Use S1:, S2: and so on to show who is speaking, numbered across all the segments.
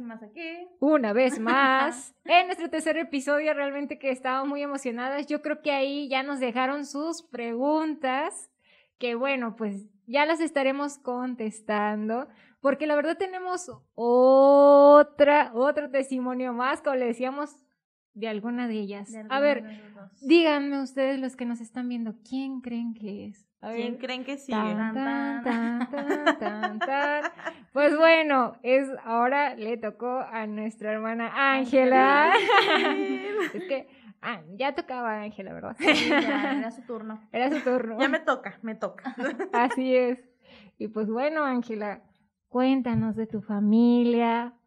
S1: más aquí.
S2: Una vez más. en nuestro tercer episodio, realmente que estábamos muy emocionadas. Yo creo que ahí ya nos dejaron sus preguntas, que bueno, pues ya las estaremos contestando, porque la verdad tenemos otra, otro testimonio más, como le decíamos, de alguna de ellas. A ver, díganme ustedes los que nos están viendo, ¿quién creen que es?
S1: ¿Quién creen que sigue?
S2: pues bueno, es ahora le tocó a nuestra hermana Ángela. es que ah, ya tocaba Ángela, ¿verdad?
S1: era su turno.
S2: Era su turno.
S1: Ya me toca, me toca.
S2: Así es. Y pues bueno, Ángela, cuéntanos de tu familia,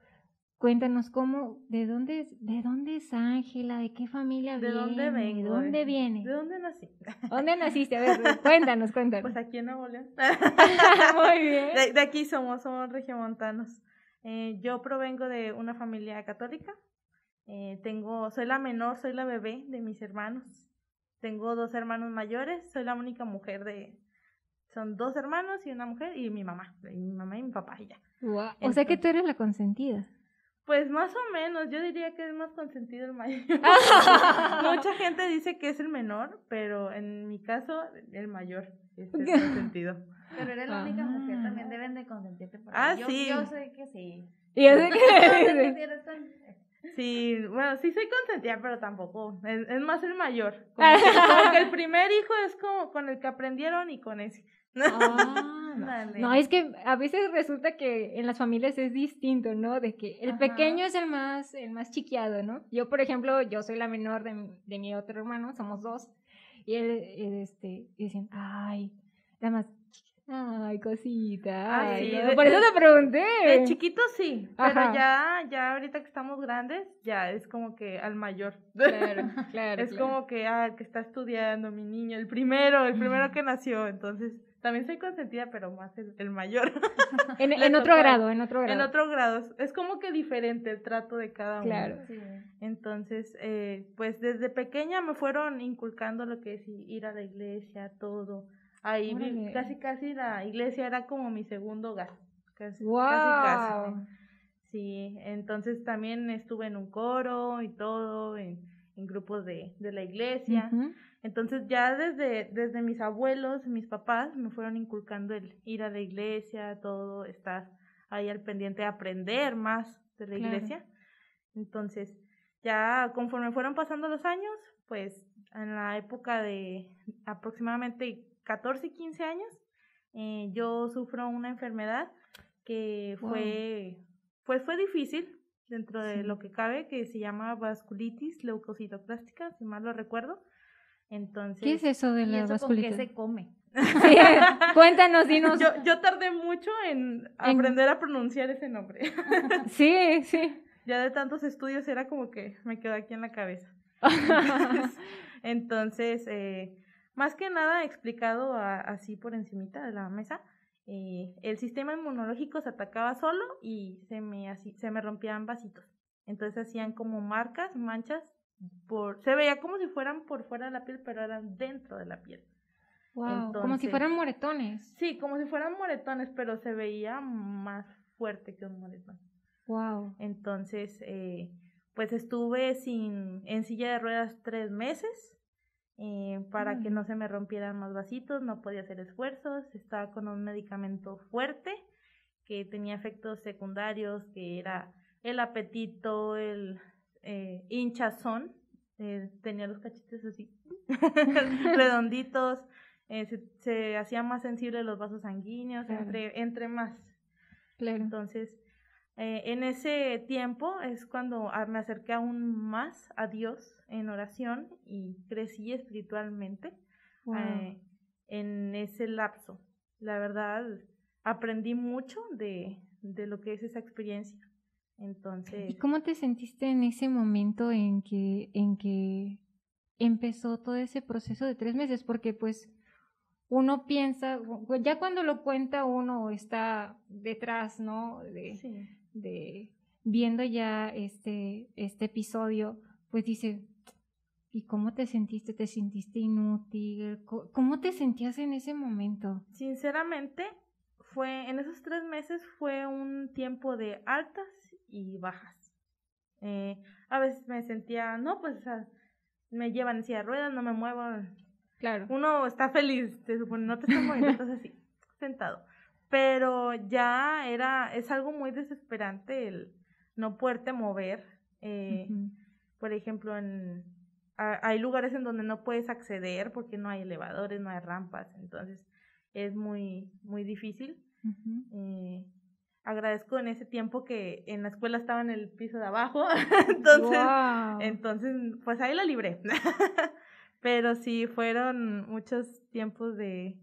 S2: Cuéntanos cómo, de dónde, de dónde es Ángela, de qué familia
S1: ¿De dónde vengo?
S2: ¿De dónde viene?
S1: ¿De dónde nací?
S2: ¿Dónde naciste? A ver, cuéntanos, cuéntanos.
S1: Pues aquí en Nuevo León.
S2: Muy bien.
S1: De, aquí somos, somos regiomontanos. Eh, yo provengo de una familia católica. Eh, tengo, soy la menor, soy la bebé de mis hermanos. Tengo dos hermanos mayores, soy la única mujer de, son dos hermanos y una mujer y mi mamá, y mi mamá y mi papá y ya.
S2: o sea que tú eres la consentida.
S1: Pues más o menos, yo diría que es más consentido el mayor. Mucha gente dice que es el menor, pero en mi caso, el mayor es el consentido.
S3: Pero eres la única mujer, ah. también deben de consentirte.
S1: ah, sí.
S3: Yo sé que sí.
S2: Yo sé que
S1: Sí, bueno, sí soy consentida, pero tampoco. Es, más el mayor. Como que, el primer hijo es como con el que aprendieron y con ese.
S2: Ah, no, es que a veces resulta que en las familias es distinto, ¿no? De que el pequeño es el más, el más chiquiado, ¿no? Yo, por ejemplo, yo soy la menor de, de mi otro hermano, somos dos, y él, este, dicen, ay, la más Ay, cosita. por eso te pregunté.
S1: De chiquito sí, pero ya, ya ahorita que estamos grandes, ya es como que al mayor.
S2: Claro, claro.
S1: es como que, ah, el que está estudiando, mi niño, el primero, el primero que nació, entonces también soy consentida, pero más el, mayor.
S2: en, otro grado, en otro grado.
S1: En otro grado. Es como que diferente el trato de cada uno.
S2: Claro.
S1: Entonces, eh, pues desde pequeña me fueron inculcando lo que es ir a la iglesia, todo. Ahí casi, casi la iglesia era como mi segundo hogar. Casi,
S2: wow. casi, casi.
S1: Sí, entonces también estuve en un coro y todo, en, en grupos de, de la iglesia. Entonces ya desde, desde mis abuelos, mis papás, me fueron inculcando el ir a la iglesia, todo, estar ahí al pendiente, aprender más de la iglesia. Entonces, ya conforme fueron pasando los años, pues en la época de aproximadamente 14, 15 años, eh, yo sufro una enfermedad que fue, pues fue difícil dentro de lo que cabe, que se llama vasculitis leucocitoclástica, si mal lo recuerdo. Entonces,
S2: ¿Qué es eso de la vasculitis?
S3: qué se come?
S2: cuéntanos, dinos.
S1: Yo, yo tardé mucho en aprender a pronunciar ese nombre.
S2: sí, sí.
S1: Ya de tantos estudios era como que me quedó aquí en la cabeza. Entonces, eh, más que nada explicado así por encimita de la mesa, eh, el sistema inmunológico se atacaba solo y se me, así, se me rompían vasitos. Entonces hacían como marcas, manchas por, se veía como si fueran por fuera de la piel, pero eran dentro de la piel.
S2: Wow, como si fueran moretones.
S1: Sí, como si fueran moretones, pero se veía más fuerte que un moretón.
S2: Wow.
S1: Entonces, eh, pues estuve sin, en silla de ruedas tres meses eh, para que no se me rompieran más vasitos, no podía hacer esfuerzos, estaba con un medicamento fuerte que tenía efectos secundarios, que era el apetito, el eh, hinchazón, eh, tenía los cachetes así, redonditos, eh, se, hacían más sensibles los vasos sanguíneos, entre, entre más. Entonces, eh, en ese tiempo es cuando me acerqué aún más a Dios en oración y crecí espiritualmente en ese lapso. La verdad, aprendí mucho de, de lo que es esa experiencia. Entonces.
S2: ¿Y cómo te sentiste en ese momento en que, en que empezó todo ese proceso de tres meses? Porque pues uno piensa, ya cuando lo cuenta uno está detrás, ¿no? De, de viendo ya este, este episodio, pues dice, ¿y cómo te sentiste? ¿Te sentiste inútil? ¿Cómo te sentías en ese momento?
S1: Sinceramente, fue, en esos tres meses fue un tiempo de altas y bajas. Eh, a veces me sentía, no, pues me llevan en silla de ruedas, no me muevo.
S2: Claro.
S1: Uno está feliz, se supone, no te estás moviendo, estás así, sentado. Pero ya era, es algo muy desesperante el no poderte mover. Eh, por ejemplo, en, hay lugares en donde no puedes acceder porque no hay elevadores, no hay rampas, entonces es muy, muy difícil. Agradezco en ese tiempo que en la escuela estaba en el piso de abajo, entonces, entonces, pues ahí la libré. Pero sí, fueron muchos tiempos de,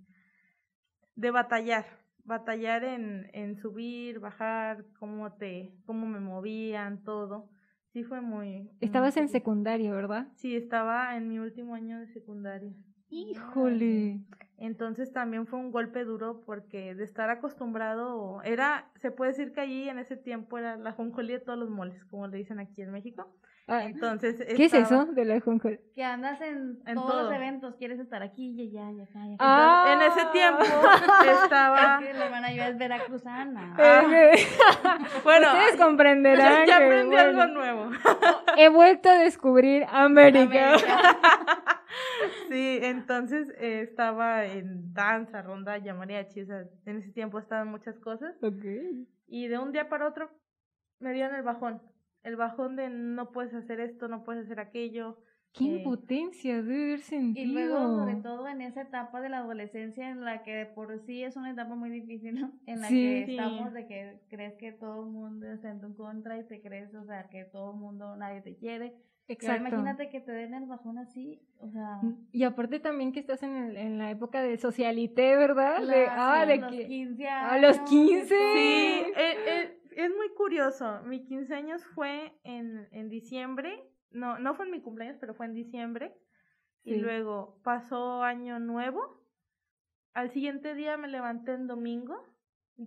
S1: de batallar, batallar en, en subir, bajar, cómo te, cómo me movían, todo. Sí fue muy...
S2: Estabas en secundaria, ¿verdad?
S1: Sí, estaba en mi último año de secundaria.
S2: Híjole.
S1: Entonces también fue un golpe duro porque de estar acostumbrado, era, se puede decir que allí en ese tiempo era la jonjolí de todos los moles, como le dicen aquí en México. Ah, Entonces,
S2: ¿qué es eso de la jonjolí?
S3: Que andas en, todos los eventos, quieres estar aquí y allá y acá. Y acá.
S1: Ah. en ese tiempo estaba...
S3: Es que la hermana yo es veracruzana.
S2: Ah. bueno, ustedes comprenderán.
S1: Ya, aprendí algo nuevo.
S2: He vuelto a descubrir América.
S1: sí, entonces eh, estaba en danza, ronda, mariachi, o en ese tiempo estaban muchas cosas. Y de un día para otro me dieron el bajón, el bajón de no puedes hacer esto, no puedes hacer aquello.
S2: Qué eh, impotencia de haber sentido.
S3: Y luego, sobre todo en esa etapa de la adolescencia en la que por sí es una etapa muy difícil, ¿no? En la que estamos de que crees que todo el mundo está en tu contra y te crees, o sea, que todo el mundo, nadie te quiere Exacto. imagínate que te den el bajón así, o sea... Mm,
S2: y aparte también que estás en, el, en la época de socialité, ¿verdad? de, ah, de
S3: los 15 años.
S2: A los 15. Sí,
S1: eh, eh, es muy curioso. Mi 15 años fue en, en diciembre. No, no fue en mi cumpleaños, pero fue en diciembre. Y luego pasó año nuevo. Al siguiente día me levanté en domingo.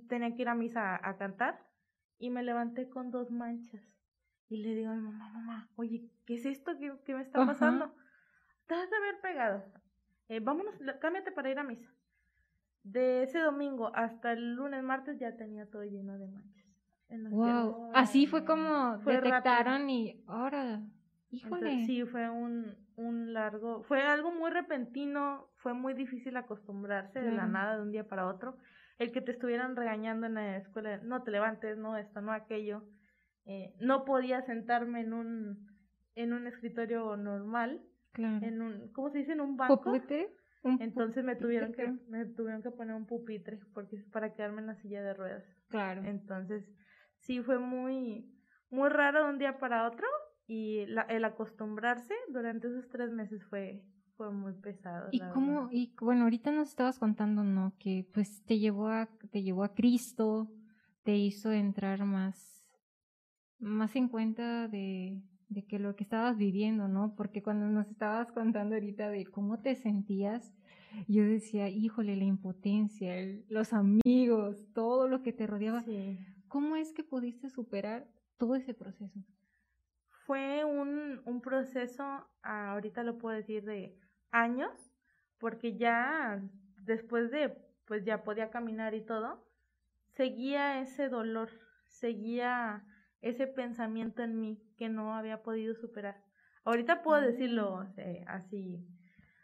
S1: Tenía que ir a misa a cantar. Y me levanté con dos manchas. Y le digo a mi mamá, mamá, oye, ¿qué es esto que, me está pasando? Te has de haber pegado. Eh, vámonos, cámbiate para ir a misa. De ese domingo hasta el lunes, martes ya tenía todo lleno de manchas.
S2: wow, así fue como detectaron y ahora, híjole.
S1: sí, fue un, un largo, fue algo muy repentino, fue muy difícil acostumbrarse de la nada de un día para otro. El que te estuvieran regañando en la escuela, no te levantes, no esto, no aquello eh, no podía sentarme en un, en un escritorio normal, en un, ¿cómo se dice? En un banco. Entonces me tuvieron que me tuvieron que poner un pupitre porque para quedarme en la silla de ruedas.
S2: Claro.
S1: Entonces, sí fue muy muy raro de un día para otro y la, el acostumbrarse durante esos tres meses fue fue muy pesado.
S2: Y cómo y bueno, ahorita nos estabas contando, ¿no? Que pues te llevó a te llevó a Cristo, te hizo entrar más más en cuenta de, de que lo que estabas viviendo, ¿no? Porque cuando nos estabas contando ahorita de cómo te sentías, yo decía, híjole, la impotencia, los amigos, todo lo que te rodeaba. ¿Cómo es que pudiste superar todo ese proceso?
S1: Fue un, un proceso, ahorita lo puedo decir, de años, porque ya después de, pues ya podía caminar y todo, seguía ese dolor, seguía ese pensamiento en mí que no había podido superar. Ahorita puedo decirlo mm. así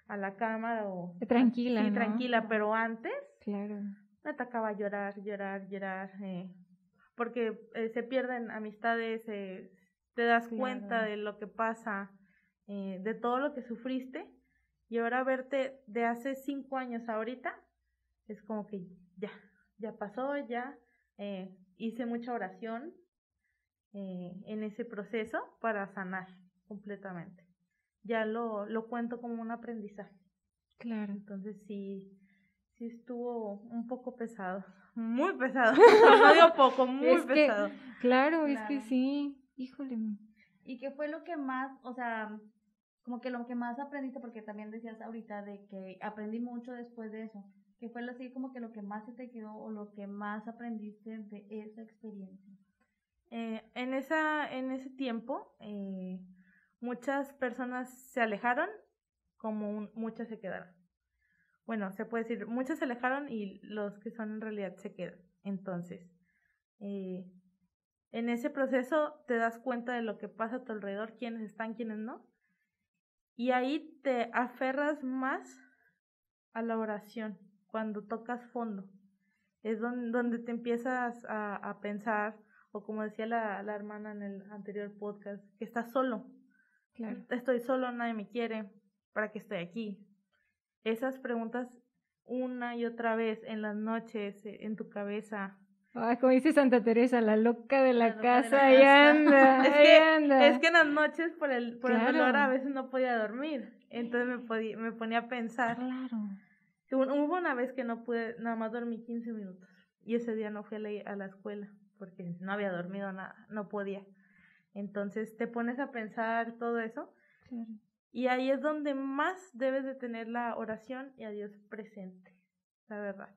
S1: a la cámara o
S2: tranquila,
S1: sí, tranquila, pero antes
S2: claro.
S1: me atacaba a llorar, llorar, llorar, eh, porque eh, se pierden amistades, eh, te das cuenta de lo que pasa, eh, de todo lo que sufriste y ahora verte de hace cinco años ahorita es como que ya, ya pasó, ya hice mucha oración, eh, en ese proceso para sanar completamente. Ya lo, lo cuento como un aprendizaje.
S2: Claro.
S1: Entonces sí, sí estuvo un poco pesado, muy pesado, no digo poco, muy pesado.
S2: claro, es que sí, híjole.
S3: ¿Y qué fue lo que más, o sea, como que lo que más aprendiste, porque también decías ahorita de que aprendí mucho después de eso, ¿qué fue así como que lo que más se te quedó o lo que más aprendiste de esa experiencia?
S1: Eh, en, esa, en ese tiempo, eh, muchas personas se alejaron como muchas se quedaron. Bueno, se puede decir, muchas se alejaron y los que son en realidad se quedan. Entonces, eh, en ese proceso te das cuenta de lo que pasa a tu alrededor, quiénes están, quiénes no. Y ahí te aferras más a la oración, cuando tocas fondo. Es donde, donde te empiezas a, a pensar, o como decía la, la, hermana en el anterior podcast, que estás solo. Claro. Estoy solo, nadie me quiere, ¿para qué estoy aquí? Esas preguntas una y otra vez en las noches, eh, en tu cabeza,
S2: como dice Santa Teresa, la loca de la, casa, ahí anda, es que, anda.
S1: Es que en las noches por el, por el dolor a veces no podía dormir, entonces me, podía, me ponía a pensar. Claro. Hubo una vez que no pude, nada más dormí 15 minutos y ese día no fui a la, a la escuela porque no había dormido nada, no podía. Entonces te pones a pensar todo eso y ahí es donde más debes de tener la oración y a Dios presente, la verdad.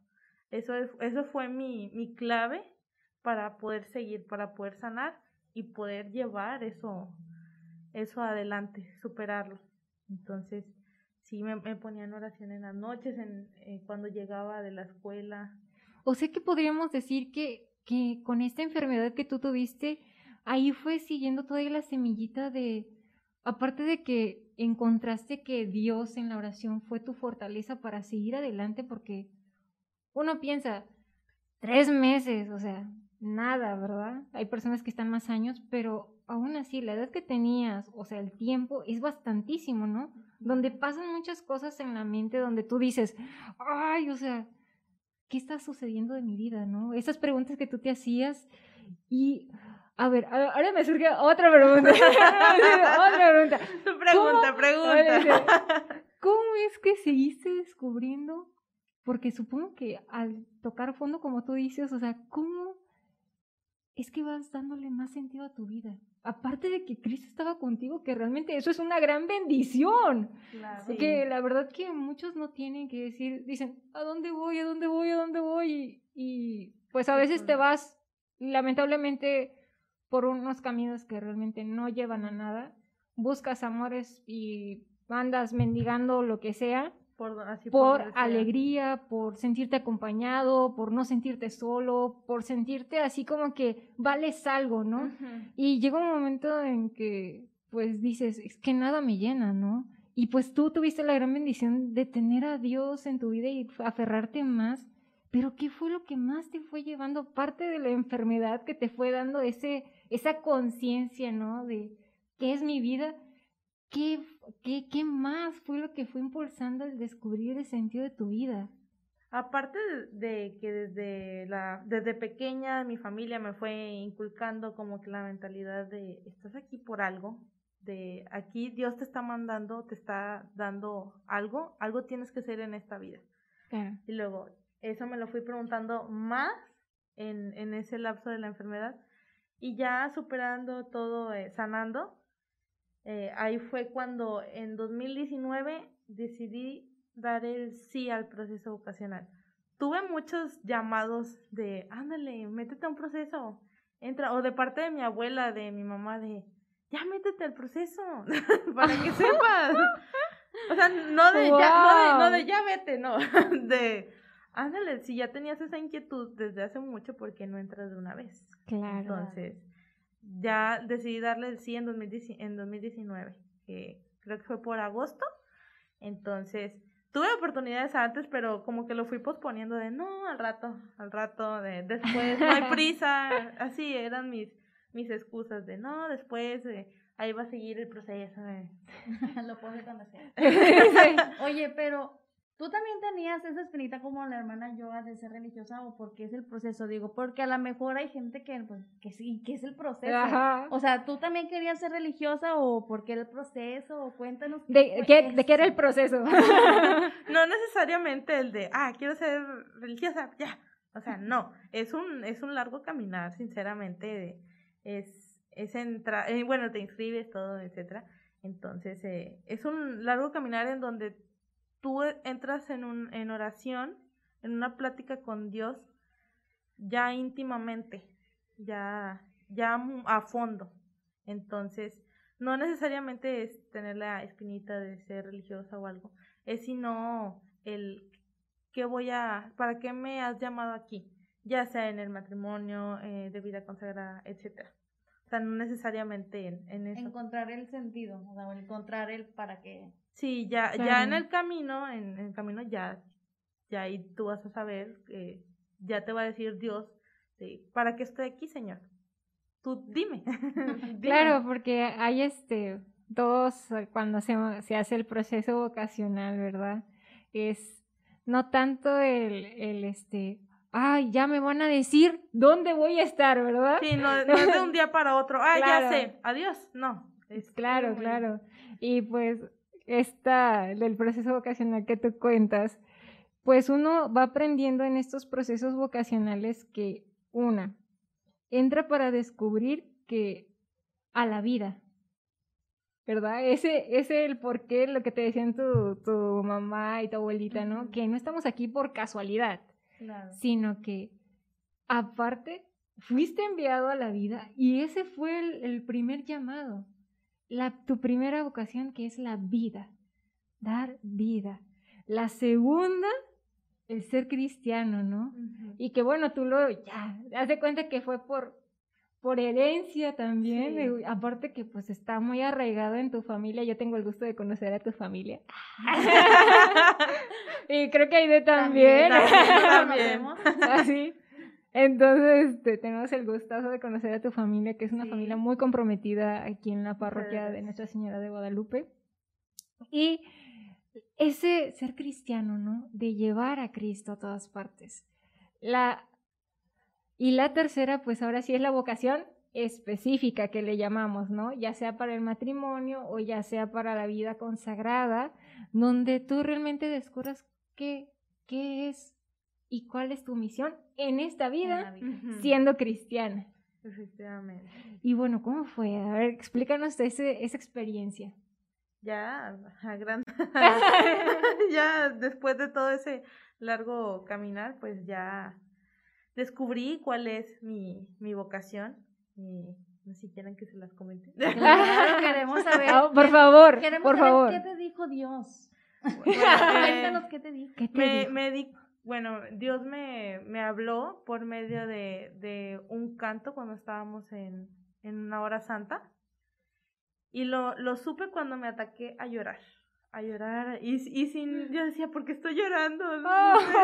S1: Eso, eso fue mi, mi clave para poder seguir, para poder sanar y poder llevar eso, eso adelante, superarlo. Entonces, sí me, me ponía en oración en las noches, en, eh, cuando llegaba de la escuela.
S2: O sea que podríamos decir que, que con esta enfermedad que tú tuviste, ahí fue siguiendo toda la semillita de, aparte de que encontraste que Dios en la oración fue tu fortaleza para seguir adelante, porque uno piensa, tres meses, o sea, nada, ¿verdad? Hay personas que están más años, pero aún así, la edad que tenías, o sea, el tiempo es bastantísimo, ¿no? Donde pasan muchas cosas en la mente, donde tú dices, ay, o sea, ¿qué está sucediendo de mi vida, no? Esas preguntas que tú te hacías y... A ver, ahora me surge otra pregunta. otra pregunta.
S1: Pregunta, pregunta.
S2: ¿Cómo es que seguiste descubriendo porque supongo que al tocar fondo, como tú dices, o sea, ¿cómo es que vas dándole más sentido a tu vida? Aparte de que Cristo estaba contigo, que realmente eso es una gran bendición. Claro. Que la verdad que muchos no tienen que decir, dicen, ¿a dónde voy? ¿A dónde voy? ¿A dónde voy? Y, pues a veces te vas, lamentablemente, por unos caminos que realmente no llevan a nada. Buscas amores y andas mendigando lo que sea por, alegría, por sentirte acompañado, por no sentirte solo, por sentirte así como que vales algo, ¿no? Y llega un momento en que pues dices, es que nada me llena, ¿no? Y pues tú tuviste la gran bendición de tener a Dios en tu vida y aferrarte más, pero ¿qué fue lo que más te fue llevando? Parte de la enfermedad que te fue dando ese, esa conciencia, ¿no? De qué es mi vida ¿Qué, qué, ¿Qué más fue lo que fue impulsando el descubrir el sentido de tu vida?
S1: Aparte de que desde, la, desde pequeña mi familia me fue inculcando como que la mentalidad de estás aquí por algo, de aquí Dios te está mandando, te está dando algo, algo tienes que hacer en esta vida. Y luego, eso me lo fui preguntando más en, en ese lapso de la enfermedad y ya superando todo, eh, sanando, eh, ahí fue cuando en 2019 decidí dar el sí al proceso vocacional. Tuve muchos llamados de, ándale, métete a un proceso, entra, o de parte de mi abuela, de mi mamá, de, ya métete al proceso, para que sepas. o sea, no de, ya, no de, no de ya vete, no, de, ándale, si ya tenías esa inquietud desde hace mucho, ¿por qué no entras de una vez? Claro. Entonces, ya decidí darle el sí en, 2019, que creo que fue por agosto. Entonces, tuve oportunidades antes, pero como que lo fui posponiendo de no, al rato, al rato, de después, no hay prisa. Así eran mis, mis excusas de no, después, ahí va a seguir el proceso.
S3: lo pone cuando sea. Oye, pero ¿Tú también tenías esa espinita como la hermana Yoga de ser religiosa o porque es el proceso? Digo, porque a lo mejor hay gente que, pues, que sí, que es el proceso. O sea, ¿tú también querías ser religiosa o por qué el proceso? O cuéntanos.
S2: ¿De, qué, ¿de qué era el proceso?
S1: no necesariamente el de, ah, quiero ser religiosa, ya. O sea, no, es un, es un largo caminar, sinceramente. Es, es entrar, eh, bueno, te inscribes, todo, etcétera. Entonces, eh, es un largo caminar en donde tú entras en, un, en oración, en una plática con Dios, ya íntimamente, ya, ya a fondo. Entonces, no necesariamente es tener la espinita de ser religiosa o algo, es sino el qué voy a, para qué me has llamado aquí, ya sea en el matrimonio, eh, de vida consagrada, etcétera. O sea, no necesariamente en, en eso.
S3: Encontrar el sentido, o sea, encontrar el para qué.
S1: Sí, ya, ya en el camino, en, el camino ya, ya ahí tú vas a saber, eh, ya te va a decir Dios, ¿para qué estoy aquí, Señor? Tú dime.
S2: Claro, porque hay este, todos cuando se, se hace el proceso vocacional, ¿verdad? Es no tanto el, el este, ay, ya me van a decir dónde voy a estar, ¿verdad?
S1: Sí, no, no es de un día para otro, ah, ya sé, adiós, no.
S2: Es claro, claro. Y pues esta del proceso vocacional que tú cuentas, pues uno va aprendiendo en estos procesos vocacionales que una entra para descubrir que a la vida, ¿verdad? Ese, es el porqué, lo que te decían tu, tu mamá y tu abuelita, ¿no? Que no estamos aquí por casualidad, sino que aparte fuiste enviado a la vida y ese fue el primer llamado la, tu primera vocación que es la vida, dar vida. La segunda, el ser cristiano, ¿no? Y que bueno, tú lo, ya, haz de cuenta que fue por, por herencia también, aparte que pues está muy arraigado en tu familia, yo tengo el gusto de conocer a tu familia. y creo que Aide también. También, también. Así. Entonces, este, tenemos el gustazo de conocer a tu familia, que es una familia muy comprometida aquí en la parroquia de Nuestra Señora de Guadalupe. Y ese ser cristiano, ¿no? De llevar a Cristo a todas partes. La, y la tercera, pues ahora sí es la vocación específica que le llamamos, ¿no? Ya sea para el matrimonio o ya sea para la vida consagrada, donde tú realmente descubras qué, qué es y cuál es tu misión en esta vida, siendo cristiana.
S1: Efectivamente.
S2: Y bueno, ¿cómo fue? A ver, explícanos ese, esa experiencia.
S1: Ya, a gran... ya después de todo ese largo caminar, pues ya descubrí cuál es mi, mi vocación. Y no sé si quieren que se las comente.
S3: Claro, queremos saber.
S2: Ah, por favor, por favor.
S3: ¿Qué te dijo Dios? Cuéntanos qué te dijo.
S1: me, me, di, bueno, Dios me, me habló por medio de, de, un canto cuando estábamos en, en una hora santa. Y lo, lo supe cuando me ataqué a llorar. A llorar. Y, y sin, yo decía, ¿por qué estoy llorando?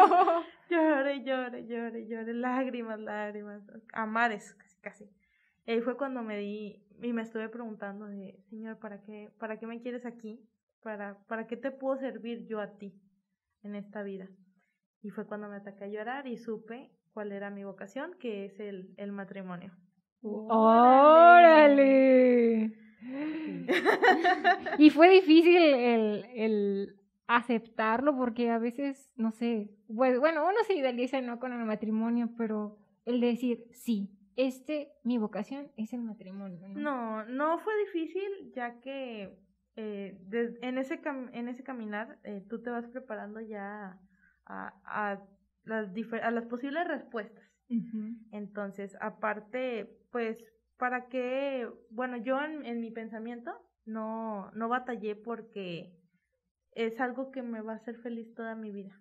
S1: Oh. Lloré, lloré, lloré, lloré. Lágrimas, lágrimas. A mares, casi, casi. Y ahí fue cuando me di, y me estuve preguntando de, Señor, ¿para qué, para qué me quieres aquí? ¿Para, ¿Para qué te puedo servir yo a ti en esta vida? Y fue cuando me ataqué a llorar y supe cuál era mi vocación, que es el, el matrimonio.
S2: ¡Órale! y fue difícil el, el, aceptarlo porque a veces, no sé, pues, bueno, uno se idealiza no con el matrimonio, pero el decir, sí, este, mi vocación es el matrimonio.
S1: No, no, fue difícil ya que eh, en, ese en ese caminar eh, tú te vas preparando ya a, a, las, a las posibles respuestas. Entonces, aparte, pues, ¿para qué? Bueno, yo en, mi pensamiento no, no batallé porque es algo que me va a hacer feliz toda mi vida.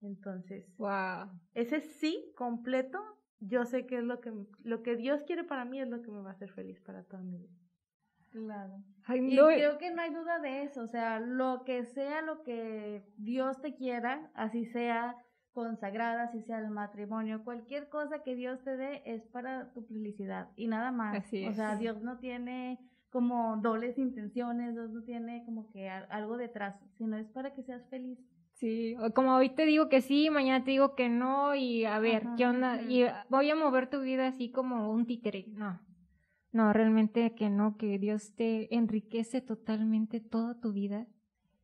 S1: Entonces,
S2: wow.
S1: ese sí completo, yo sé que es lo que, lo que Dios quiere para mí es lo que me va a hacer feliz para toda mi vida.
S3: Claro. y creo que no hay duda de eso, o sea, lo que sea lo que Dios te quiera, así sea consagrada, así sea el matrimonio, cualquier cosa que Dios te dé es para tu felicidad y nada más. O sea, Dios no tiene como dobles intenciones, Dios no tiene como que algo detrás, sino es para que seas feliz.
S2: Sí, como hoy te digo que sí, mañana te digo que no y a ver, ¿qué onda? Y voy a mover tu vida así como un títere, no. No, realmente que no, que Dios te enriquece totalmente toda tu vida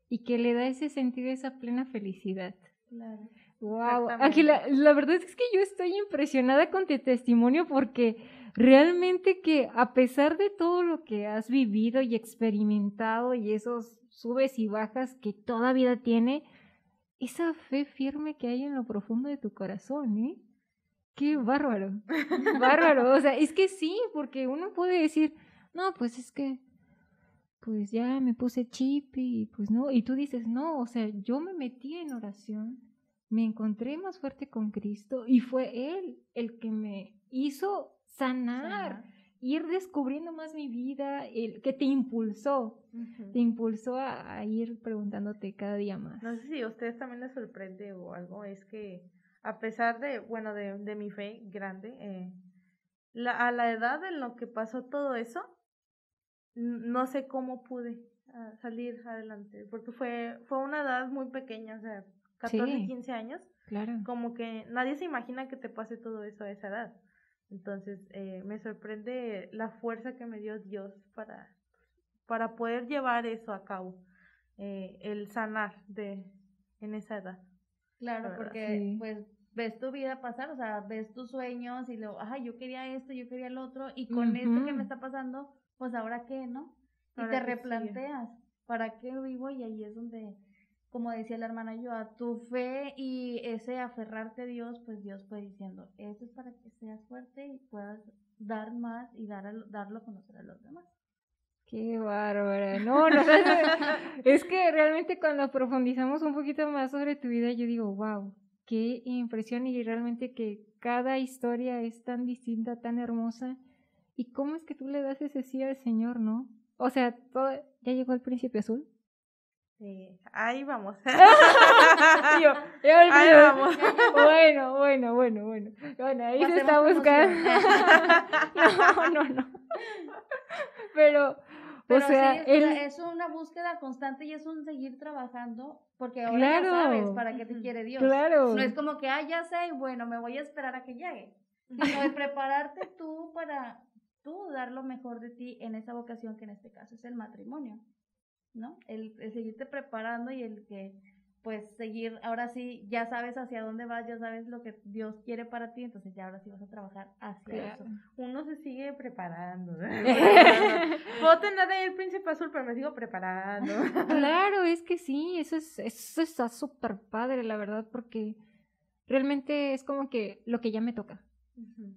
S2: y que le da ese sentido, esa plena felicidad.
S3: Claro.
S2: Wow, Ángela, la verdad es que yo estoy impresionada con tu testimonio porque realmente que a pesar de todo lo que has vivido y experimentado y esos subes y bajas que toda vida tiene, esa fe firme que hay en lo profundo de tu corazón, ¿eh? Qué bárbaro. Bárbaro. O sea, es que sí, porque uno puede decir, no, pues es que pues ya me puse chip y pues no, y tú dices, no, o sea, yo me metí en oración, me encontré más fuerte con Cristo y fue Él el que me hizo sanar, ir descubriendo más mi vida, el que te impulsó, te impulsó a, ir preguntándote cada día más.
S1: No sé si a ustedes también les sorprende o algo, es que a pesar de, bueno, de, de mi fe grande, eh, la, a la edad en lo que pasó todo eso, no sé cómo pude ah, salir adelante, porque fue, fue una edad muy pequeña, o sea, 14, 15 años.
S2: Claro.
S1: Como que nadie se imagina que te pase todo eso a esa edad. Entonces, eh, me sorprende la fuerza que me dio Dios para, para poder llevar eso a cabo, eh, el sanar de, en esa edad.
S3: Claro, porque pues ves tu vida pasar, o sea, ves tus sueños y luego, ay, yo quería esto, yo quería el otro, y con esto que me está pasando, pues ahora qué, ¿no? Y te replanteas, ¿para qué vivo? Y ahí es donde, como decía la hermana yo, a tu fe y ese aferrarte a Dios, pues Dios fue diciendo, eso es para que seas fuerte y puedas dar más y dar darlo a conocer a los demás.
S2: Qué bárbara. No, no, es que realmente cuando profundizamos un poquito más sobre tu vida, yo digo, wow, qué impresión y realmente que cada historia es tan distinta, tan hermosa ¿Y cómo es que tú le das ese sí al Señor, no? O sea, todo, ¿ya llegó el príncipe azul?
S1: Sí, ahí vamos.
S2: Yo, ahí vamos. Bueno, bueno, bueno, bueno. Bueno, ahí se está buscando. no, no, no. Pero, o sea,
S3: es, una búsqueda constante y es un seguir trabajando porque ahora ya sabes para qué te quiere Dios.
S2: Claro.
S3: No es como que, ah, ya sé, bueno, me voy a esperar a que llegue. Sino el prepararte tú para tú dar lo mejor de ti en esa vocación que en este caso es el matrimonio, ¿no? El, seguirte preparando y el que pues seguir, ahora sí, ya sabes hacia dónde vas, ya sabes lo que Dios quiere para ti, entonces ya ahora sí vas a trabajar hacia eso.
S1: Uno se sigue preparando. Puedo tener el príncipe azul, pero me sigo preparando.
S2: claro, es que sí, eso, es, eso está súper padre, la verdad, porque realmente es como que lo que ya me toca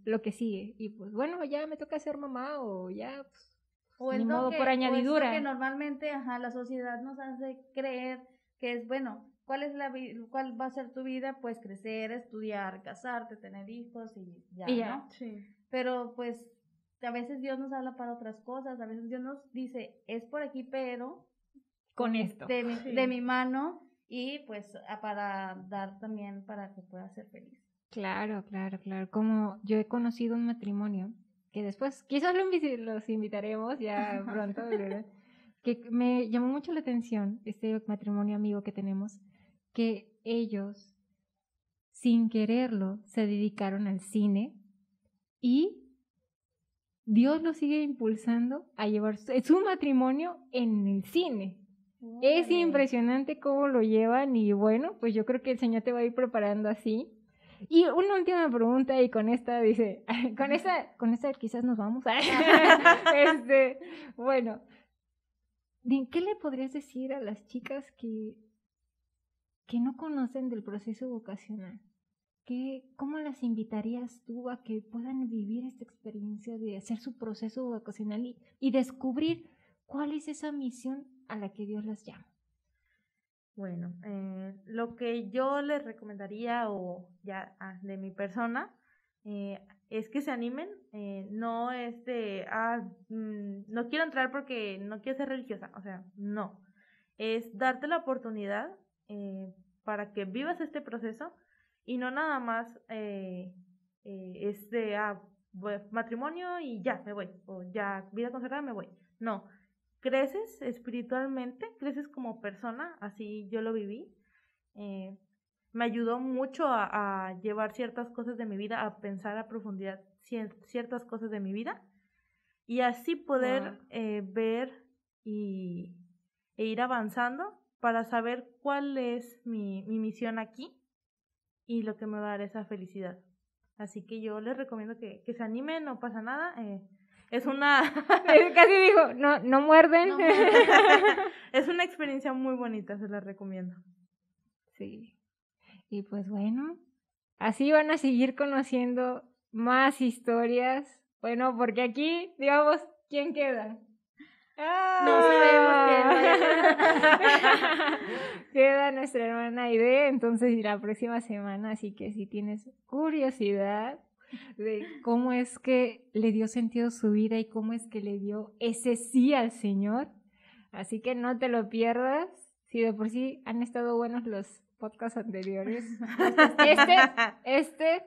S2: lo que sigue. Y pues bueno, ya me toca ser mamá o ya, pues,
S3: o ni modo por añadidura. que normalmente, ajá, la sociedad nos hace creer que es, bueno, ¿cuál es la cuál va a ser tu vida? Pues crecer, estudiar, casarte, tener hijos y ya, ¿no? Sí. Pero pues a veces Dios nos habla para otras cosas, a veces Dios nos dice, es por aquí, pero
S2: con esto.
S3: De mi, de mi mano y pues para dar también para que pueda ser feliz.
S2: Claro, claro, claro. Como yo he conocido un matrimonio que después, quizás los invitaremos ya pronto, ¿verdad? que me llamó mucho la atención este matrimonio amigo que tenemos, que ellos, sin quererlo, se dedicaron al cine y Dios lo sigue impulsando a llevar su, matrimonio en el cine. Es impresionante cómo lo llevan y bueno, pues yo creo que el Señor te va a ir preparando así y una última pregunta y con esta dice, con esta, con esta quizás nos vamos. este, bueno, ¿qué le podrías decir a las chicas que, que no conocen del proceso vocacional? ¿Qué, ¿Cómo las invitarías tú a que puedan vivir esta experiencia de hacer su proceso vocacional y, y descubrir cuál es esa misión a la que Dios las llama?
S1: Bueno, eh, lo que yo les recomendaría o ya ah, de mi persona eh, es que se animen, eh, no es de, ah, mm, no quiero entrar porque no quiero ser religiosa, o sea, no, es darte la oportunidad para que vivas este proceso y no nada más es de, ah, matrimonio y ya, me voy, o ya, vida consagrada, me voy, no, creces espiritualmente, creces como persona, así yo lo viví. Eh, me ayudó mucho a, llevar ciertas cosas de mi vida, a pensar a profundidad ciertas cosas de mi vida y así poder eh, ver y, e ir avanzando para saber cuál es mi, mi misión aquí y lo que me va a dar esa felicidad. Así que yo les recomiendo que, que se animen, no pasa nada. Eh, es una...
S2: Casi dijo, no, no muerden.
S1: es una experiencia muy bonita, se la recomiendo.
S2: Sí. Y pues bueno, así van a seguir conociendo más historias. Bueno, porque aquí, digamos, ¿quién queda?
S3: Nos vemos.
S2: Queda nuestra hermana Aide, entonces la próxima semana, así que si tienes curiosidad de cómo es que le dio sentido su vida y cómo es que le dio ese sí al Señor, así que no te lo pierdas. Si de por sí han estado buenos los podcasts anteriores, este, este,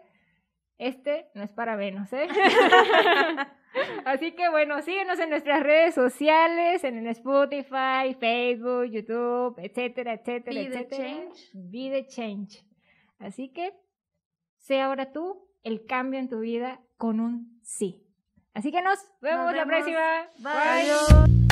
S2: este no es para menos, ¿eh? Así que bueno, síguenos en nuestras redes sociales, en Spotify, Facebook, YouTube, etcétera, etcétera,
S3: Be
S2: etcétera.
S3: the change.
S2: Be the change. Así que sé ahora tú el cambio en tu vida con un sí. Así que nos vemos,
S3: Nos
S2: la próxima.
S3: Bye.
S2: Bye.